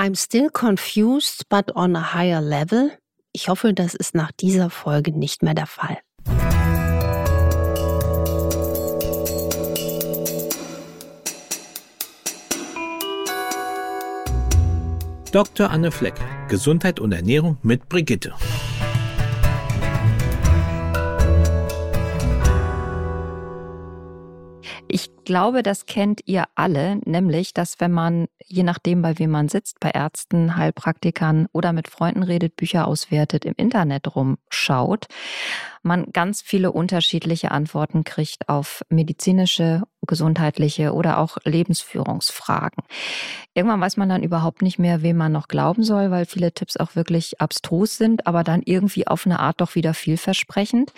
I'm still confused, but on a higher level. Ich hoffe, das ist nach dieser Folge nicht mehr der Fall. Dr. Anne Fleck, Gesundheit und Ernährung mit Brigitte. Glaube, das kennt ihr alle, nämlich, dass wenn man, je nachdem, bei wem man sitzt, bei Ärzten, Heilpraktikern oder mit Freunden redet, Bücher auswertet, im Internet rumschaut, man ganz viele unterschiedliche Antworten kriegt auf medizinische, gesundheitliche oder auch Lebensführungsfragen. Irgendwann weiß man dann überhaupt nicht mehr, wem man noch glauben soll, weil viele Tipps auch wirklich abstrus sind, aber dann irgendwie auf eine Art doch wieder vielversprechend.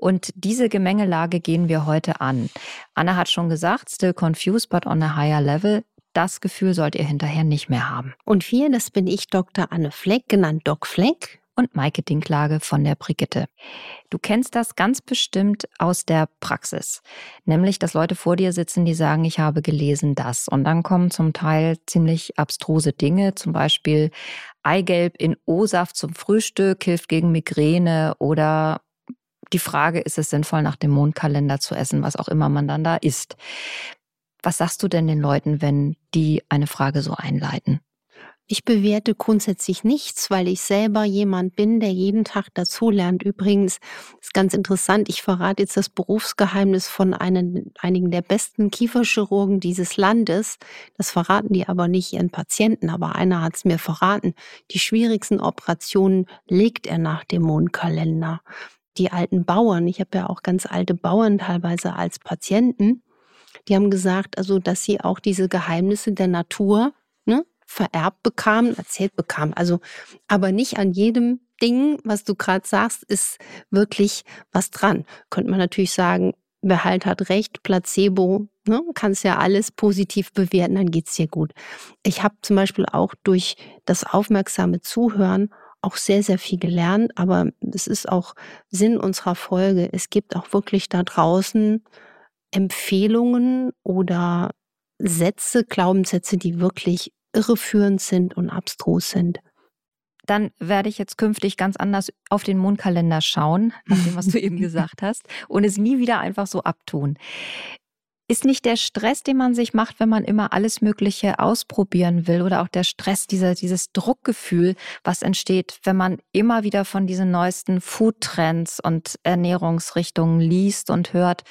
Und diese Gemengelage gehen wir heute an. Anna hat schon gesagt, still confused, but on a higher level. Das Gefühl sollt ihr hinterher nicht mehr haben. Und wir, das bin ich, Dr. Anne Fleck, genannt Doc Fleck. Und Maike Dinklage von der Brigitte. Du kennst das ganz bestimmt aus der Praxis. Nämlich, dass Leute vor dir sitzen, die sagen, ich habe gelesen das. Und dann kommen zum Teil ziemlich abstruse Dinge, zum Beispiel Eigelb in O-Saft zum Frühstück hilft gegen Migräne oder die Frage, ist es sinnvoll, nach dem Mondkalender zu essen, was auch immer man dann da isst. Was sagst du denn den Leuten, wenn die eine Frage so einleiten? Ich bewerte grundsätzlich nichts, weil ich selber jemand bin, der jeden Tag dazulernt. Übrigens ist ganz interessant, ich verrate jetzt das Berufsgeheimnis von einen, einigen der besten Kieferchirurgen dieses Landes. Das verraten die aber nicht ihren Patienten, aber einer hat es mir verraten. Die schwierigsten Operationen legt er nach dem Mondkalender die alten Bauern, ich habe ja auch ganz alte Bauern teilweise als Patienten, die haben gesagt, also dass sie auch diese Geheimnisse der Natur ne, vererbt bekamen, erzählt bekamen. Also, aber nicht an jedem Ding, was du gerade sagst, ist wirklich was dran. Könnte man natürlich sagen, wer halt hat recht, Placebo, ne, kannst ja alles positiv bewerten, dann geht's dir gut. Ich habe zum Beispiel auch durch das aufmerksame Zuhören auch sehr, sehr viel gelernt, aber es ist auch Sinn unserer Folge. Es gibt auch wirklich da draußen Empfehlungen oder Sätze, Glaubenssätze, die wirklich irreführend sind und abstrus sind. Dann werde ich jetzt künftig ganz anders auf den Mondkalender schauen, nach dem, was du eben gesagt hast, und es nie wieder einfach so abtun. Ist nicht der Stress, den man sich macht, wenn man immer alles Mögliche ausprobieren will oder auch der Stress, dieser, dieses Druckgefühl, was entsteht, wenn man immer wieder von diesen neuesten Foodtrends und Ernährungsrichtungen liest und hört,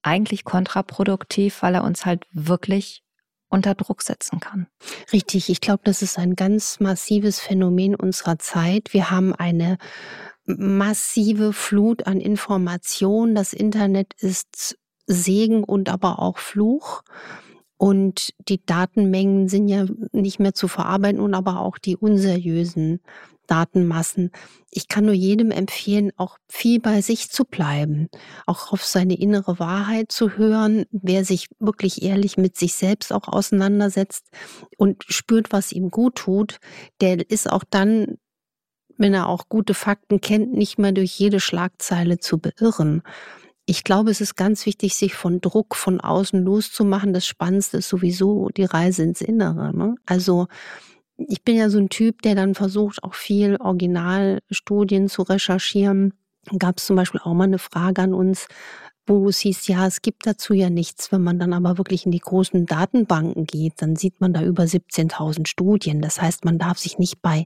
eigentlich kontraproduktiv, weil er uns halt wirklich unter Druck setzen kann. Richtig, ich glaube, das ist ein ganz massives Phänomen unserer Zeit. Wir haben eine massive Flut an Informationen. Das Internet ist Segen und aber auch Fluch. Und die Datenmengen sind ja nicht mehr zu verarbeiten und aber auch die unseriösen Datenmassen. Ich kann nur jedem empfehlen, auch viel bei sich zu bleiben, auch auf seine innere Wahrheit zu hören. Wer sich wirklich ehrlich mit sich selbst auch auseinandersetzt und spürt, was ihm gut tut, der ist auch dann, wenn er auch gute Fakten kennt, nicht mehr durch jede Schlagzeile zu beirren. Ich glaube, es ist ganz wichtig, sich von Druck von außen loszumachen. Das Spannendste ist sowieso die Reise ins Innere. Ne? Also ich bin ja so ein Typ, der dann versucht, auch viel Originalstudien zu recherchieren. Gab es zum Beispiel auch mal eine Frage an uns, wo es hieß, ja, es gibt dazu ja nichts. Wenn man dann aber wirklich in die großen Datenbanken geht, dann sieht man da über 17.000 Studien. Das heißt, man darf sich nicht bei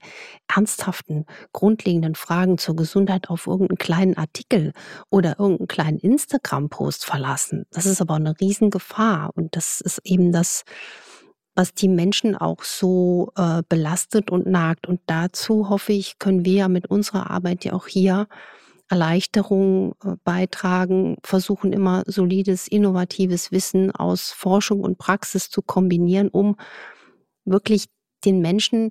ernsthaften, grundlegenden Fragen zur Gesundheit auf irgendeinen kleinen Artikel oder irgendeinen kleinen Instagram-Post verlassen. Das ist aber eine Riesengefahr. Und das ist eben das, was die Menschen auch so äh, belastet und nagt. Und dazu hoffe ich, können wir ja mit unserer Arbeit ja auch hier Erleichterung äh, beitragen, versuchen immer solides, innovatives Wissen aus Forschung und Praxis zu kombinieren, um wirklich den Menschen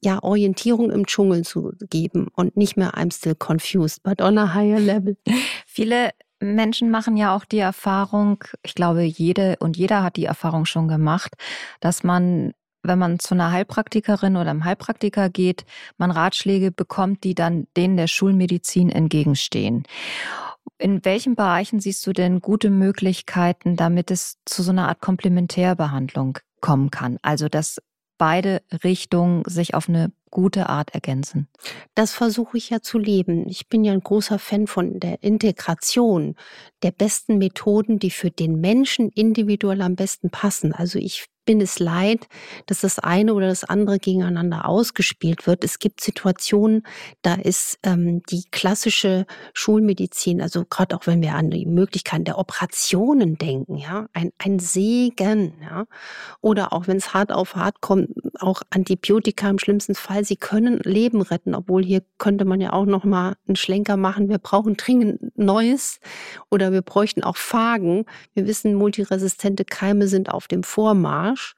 ja Orientierung im Dschungel zu geben und nicht mehr I'm still confused, but on a higher level. Viele Menschen machen ja auch die Erfahrung, ich glaube, jede und jeder hat die Erfahrung schon gemacht, dass man wenn man zu einer Heilpraktikerin oder einem Heilpraktiker geht, man Ratschläge bekommt, die dann denen der Schulmedizin entgegenstehen. In welchen Bereichen siehst du denn gute Möglichkeiten, damit es zu so einer Art Komplementärbehandlung kommen kann? Also, dass beide Richtungen sich auf eine gute Art ergänzen. Das versuche ich ja zu leben. Ich bin ja ein großer Fan von der Integration der besten Methoden, die für den Menschen individuell am besten passen. Also ich bin es leid, dass das eine oder das andere gegeneinander ausgespielt wird. Es gibt Situationen, da ist ähm, die klassische Schulmedizin, also gerade auch wenn wir an die Möglichkeiten der Operationen denken, ja, ein, ein Segen, ja, oder auch wenn es hart auf hart kommt, auch Antibiotika im schlimmsten Fall, sie können Leben retten, obwohl hier könnte man ja auch noch mal einen Schlenker machen. Wir brauchen dringend Neues oder wir bräuchten auch Phagen. Wir wissen, multiresistente Keime sind auf dem Vormarsch. Marsch.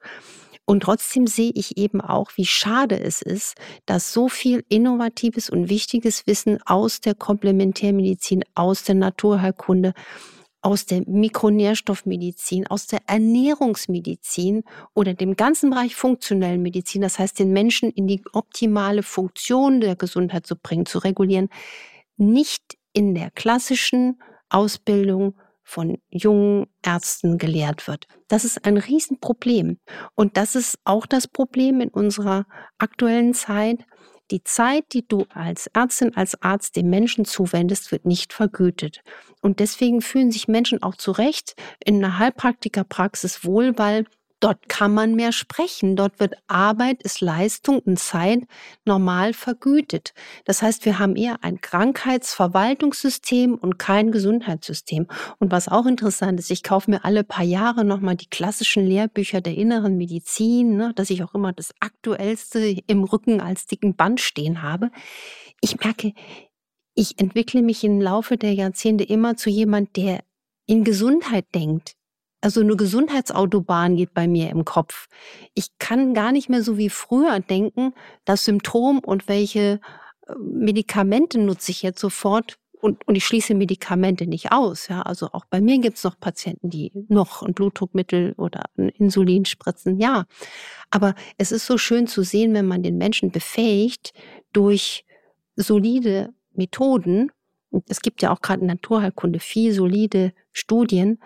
Und trotzdem sehe ich eben auch, wie schade es ist, dass so viel innovatives und wichtiges Wissen aus der Komplementärmedizin, aus der Naturheilkunde, aus der Mikronährstoffmedizin, aus der Ernährungsmedizin oder dem ganzen Bereich funktionellen Medizin, das heißt den Menschen in die optimale Funktion der Gesundheit zu bringen, zu regulieren, nicht in der klassischen Ausbildung von jungen Ärzten gelehrt wird. Das ist ein Riesenproblem. Und das ist auch das Problem in unserer aktuellen Zeit. Die Zeit, die du als Ärztin, als Arzt dem Menschen zuwendest, wird nicht vergütet. Und deswegen fühlen sich Menschen auch zu Recht in einer Heilpraktikerpraxis wohl, weil Dort kann man mehr sprechen. Dort wird Arbeit, ist Leistung und Zeit normal vergütet. Das heißt, wir haben eher ein Krankheitsverwaltungssystem und kein Gesundheitssystem. Und was auch interessant ist, ich kaufe mir alle paar Jahre nochmal die klassischen Lehrbücher der inneren Medizin, ne, dass ich auch immer das Aktuellste im Rücken als dicken Band stehen habe. Ich merke, ich entwickle mich im Laufe der Jahrzehnte immer zu jemand, der in Gesundheit denkt, also eine Gesundheitsautobahn geht bei mir im Kopf. Ich kann gar nicht mehr so wie früher denken, das Symptom und welche äh, Medikamente nutze ich jetzt sofort. Und, und ich schließe Medikamente nicht aus. Ja, also auch bei mir gibt es noch Patienten, die noch ein Blutdruckmittel oder ein Insulin spritzen. Ja, aber es ist so schön zu sehen, wenn man den Menschen befähigt durch solide Methoden. Es gibt ja auch gerade in Naturheilkunde viel solide Studien,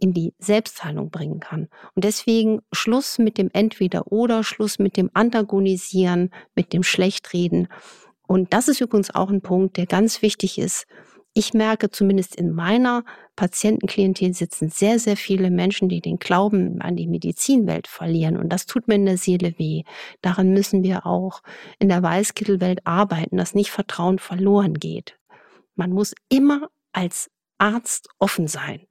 in die Selbstheilung bringen kann. Und deswegen Schluss mit dem Entweder-Oder, Schluss mit dem Antagonisieren, mit dem Schlechtreden. Und das ist übrigens auch ein Punkt, der ganz wichtig ist. Ich merke zumindest in meiner Patientenklientel sitzen sehr, sehr viele Menschen, die den Glauben an die Medizinwelt verlieren. Und das tut mir in der Seele weh. Daran müssen wir auch in der Weißkittelwelt arbeiten, dass nicht Vertrauen verloren geht. Man muss immer als Arzt offen sein.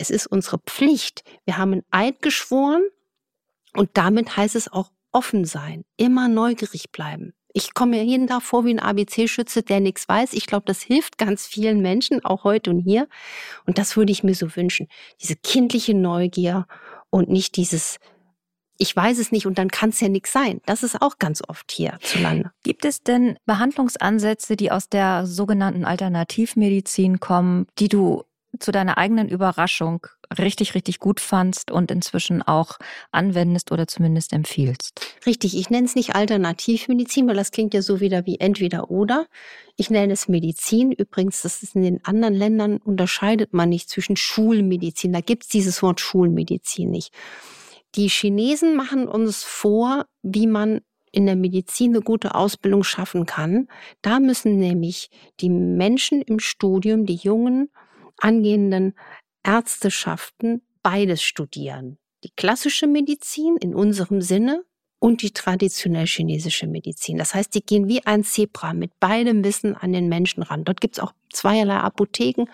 Es ist unsere Pflicht. Wir haben ein Eid geschworen und damit heißt es auch offen sein, immer neugierig bleiben. Ich komme mir jeden Tag vor wie ein ABC-Schütze, der nichts weiß. Ich glaube, das hilft ganz vielen Menschen, auch heute und hier. Und das würde ich mir so wünschen. Diese kindliche Neugier und nicht dieses, ich weiß es nicht und dann kann es ja nichts sein. Das ist auch ganz oft hier zu Lande. Gibt es denn Behandlungsansätze, die aus der sogenannten Alternativmedizin kommen, die du zu deiner eigenen Überraschung richtig, richtig gut fandst und inzwischen auch anwendest oder zumindest empfiehlst. Richtig, ich nenne es nicht Alternativmedizin, weil das klingt ja so wieder wie entweder oder. Ich nenne es Medizin. Übrigens, das ist in den anderen Ländern unterscheidet man nicht zwischen Schulmedizin. Da gibt es dieses Wort Schulmedizin nicht. Die Chinesen machen uns vor, wie man in der Medizin eine gute Ausbildung schaffen kann. Da müssen nämlich die Menschen im Studium, die Jungen, angehenden Ärzteschaften beides studieren. Die klassische Medizin in unserem Sinne und die traditionell chinesische Medizin. Das heißt, die gehen wie ein Zebra mit beidem Wissen an den Menschen ran. Dort gibt es auch zweierlei Apotheken.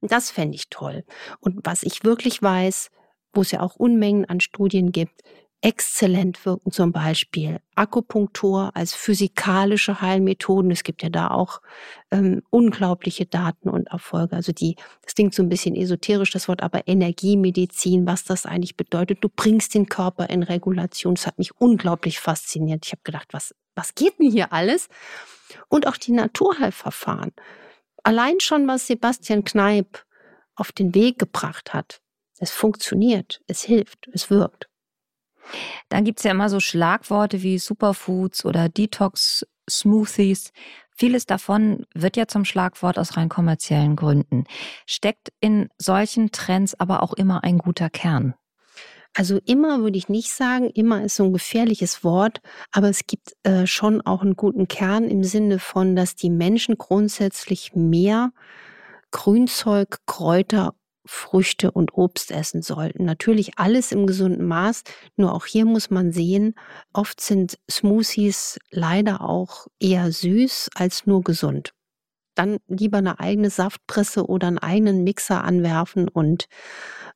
Das fände ich toll. Und was ich wirklich weiß, wo es ja auch Unmengen an Studien gibt, exzellent wirken, zum Beispiel Akupunktur als physikalische Heilmethoden. Es gibt ja da auch ähm, unglaubliche Daten und Erfolge. Also die, das klingt so ein bisschen esoterisch, das Wort, aber Energiemedizin, was das eigentlich bedeutet. Du bringst den Körper in Regulation. Das hat mich unglaublich fasziniert. Ich habe gedacht, was, was geht denn hier alles? Und auch die Naturheilverfahren. Allein schon, was Sebastian Kneip auf den Weg gebracht hat. Es funktioniert, es hilft, es wirkt. Dann gibt es ja immer so Schlagworte wie Superfoods oder Detox-Smoothies. Vieles davon wird ja zum Schlagwort aus rein kommerziellen Gründen. Steckt in solchen Trends aber auch immer ein guter Kern? Also immer würde ich nicht sagen, immer ist so ein gefährliches Wort, aber es gibt äh, schon auch einen guten Kern im Sinne von, dass die Menschen grundsätzlich mehr Grünzeug, Kräuter, Früchte und Obst essen sollten. Natürlich alles im gesunden Maß, nur auch hier muss man sehen, oft sind Smoothies leider auch eher süß als nur gesund dann lieber eine eigene Saftpresse oder einen eigenen Mixer anwerfen und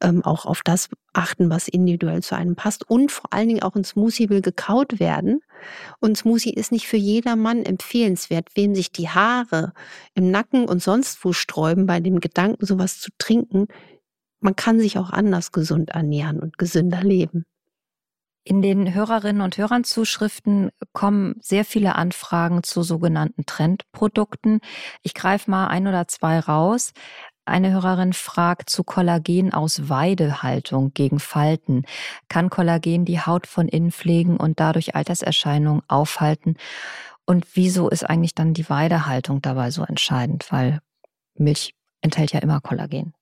ähm, auch auf das achten, was individuell zu einem passt. Und vor allen Dingen auch ein Smoothie will gekaut werden. Und Smoothie ist nicht für jedermann empfehlenswert. Wem sich die Haare im Nacken und sonst wo sträuben bei dem Gedanken, sowas zu trinken, man kann sich auch anders gesund ernähren und gesünder leben. In den Hörerinnen und Hörern Zuschriften kommen sehr viele Anfragen zu sogenannten Trendprodukten. Ich greife mal ein oder zwei raus. Eine Hörerin fragt zu Kollagen aus Weidehaltung gegen Falten. Kann Kollagen die Haut von innen pflegen und dadurch Alterserscheinungen aufhalten? Und wieso ist eigentlich dann die Weidehaltung dabei so entscheidend? Weil Milch enthält ja immer Kollagen.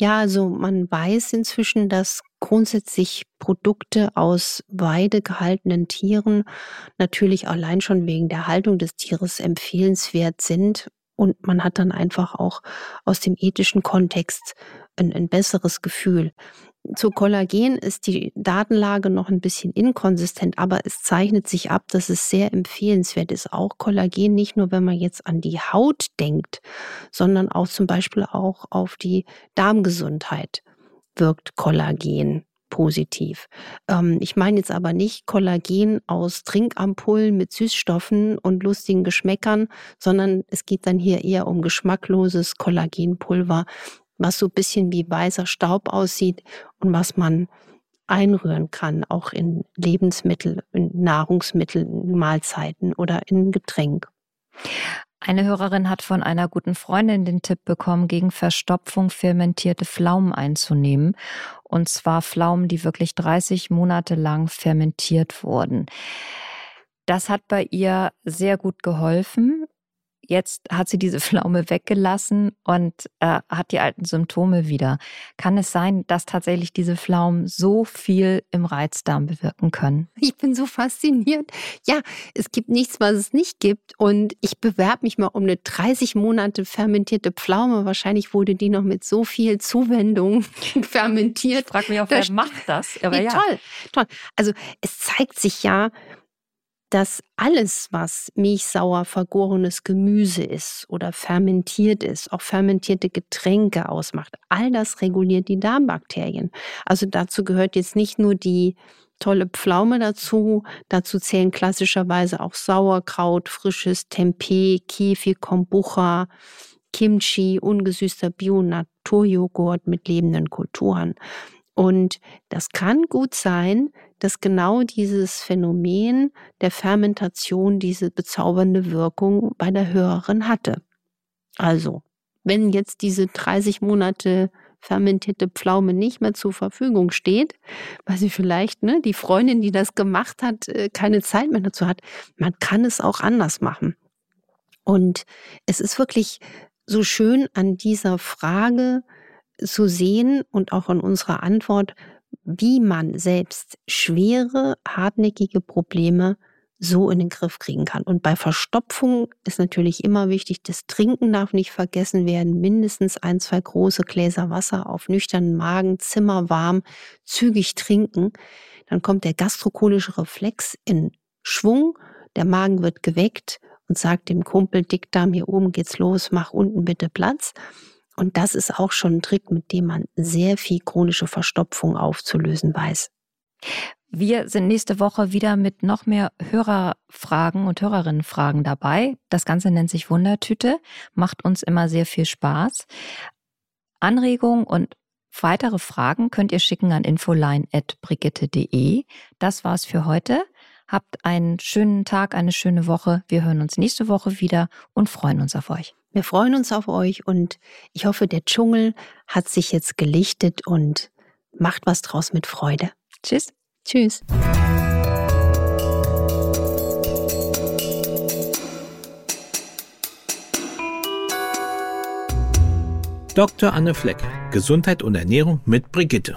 Ja, also man weiß inzwischen, dass grundsätzlich Produkte aus Weide gehaltenen Tieren natürlich allein schon wegen der Haltung des Tieres empfehlenswert sind. Und man hat dann einfach auch aus dem ethischen Kontext ein, ein besseres Gefühl. Zu Kollagen ist die Datenlage noch ein bisschen inkonsistent, aber es zeichnet sich ab, dass es sehr empfehlenswert ist. Auch Kollagen, nicht nur wenn man jetzt an die Haut denkt, sondern auch zum Beispiel auch auf die Darmgesundheit wirkt Kollagen positiv. Ähm, ich meine jetzt aber nicht Kollagen aus Trinkampullen mit Süßstoffen und lustigen Geschmäckern, sondern es geht dann hier eher um geschmackloses Kollagenpulver, was so ein bisschen wie weißer Staub aussieht und was man einrühren kann, auch in Lebensmittel, in Nahrungsmittel, in Mahlzeiten oder in Getränk. Eine Hörerin hat von einer guten Freundin den Tipp bekommen, gegen Verstopfung fermentierte Pflaumen einzunehmen. Und zwar Pflaumen, die wirklich 30 Monate lang fermentiert wurden. Das hat bei ihr sehr gut geholfen. Jetzt hat sie diese Pflaume weggelassen und äh, hat die alten Symptome wieder. Kann es sein, dass tatsächlich diese Pflaumen so viel im Reizdarm bewirken können? Ich bin so fasziniert. Ja, es gibt nichts, was es nicht gibt. Und ich bewerbe mich mal um eine 30 Monate fermentierte Pflaume. Wahrscheinlich wurde die noch mit so viel Zuwendung fermentiert. Ich frage mich auch, wer macht das? Aber ja. Toll, toll. Also es zeigt sich ja, dass alles, was milchsauer vergorenes Gemüse ist oder fermentiert ist, auch fermentierte Getränke ausmacht, all das reguliert die Darmbakterien. Also dazu gehört jetzt nicht nur die tolle Pflaume dazu, dazu zählen klassischerweise auch Sauerkraut, frisches Tempeh, Kefir, Kombucha, Kimchi, ungesüßter Bio-Naturjoghurt mit lebenden Kulturen. Und das kann gut sein, dass genau dieses Phänomen der Fermentation diese bezaubernde Wirkung bei der Hörerin hatte. Also, wenn jetzt diese 30 Monate fermentierte Pflaume nicht mehr zur Verfügung steht, weil sie vielleicht, ne, die Freundin, die das gemacht hat, äh, keine Zeit mehr dazu hat, man kann es auch anders machen. Und es ist wirklich so schön an dieser Frage zu sehen und auch an unserer Antwort, wie man selbst schwere, hartnäckige Probleme so in den Griff kriegen kann. Und bei Verstopfung ist natürlich immer wichtig, das Trinken darf nicht vergessen werden. Mindestens ein, zwei große Gläser Wasser auf nüchternen Magen, zimmerwarm, zügig trinken. Dann kommt der gastrokolische Reflex in Schwung. Der Magen wird geweckt und sagt dem Kumpel, Dickdarm, hier oben geht's los, mach unten bitte Platz. Und das ist auch schon ein Trick, mit dem man sehr viel chronische Verstopfung aufzulösen weiß. Wir sind nächste Woche wieder mit noch mehr Hörerfragen und Hörerinnenfragen dabei. Das Ganze nennt sich Wundertüte, macht uns immer sehr viel Spaß. Anregungen und weitere Fragen könnt ihr schicken an infoline.brigitte.de. Das war's für heute. Habt einen schönen Tag, eine schöne Woche. Wir hören uns nächste Woche wieder und freuen uns auf euch. Wir freuen uns auf euch und ich hoffe, der Dschungel hat sich jetzt gelichtet und macht was draus mit Freude. Tschüss. Tschüss. Dr. Anne Fleck, Gesundheit und Ernährung mit Brigitte.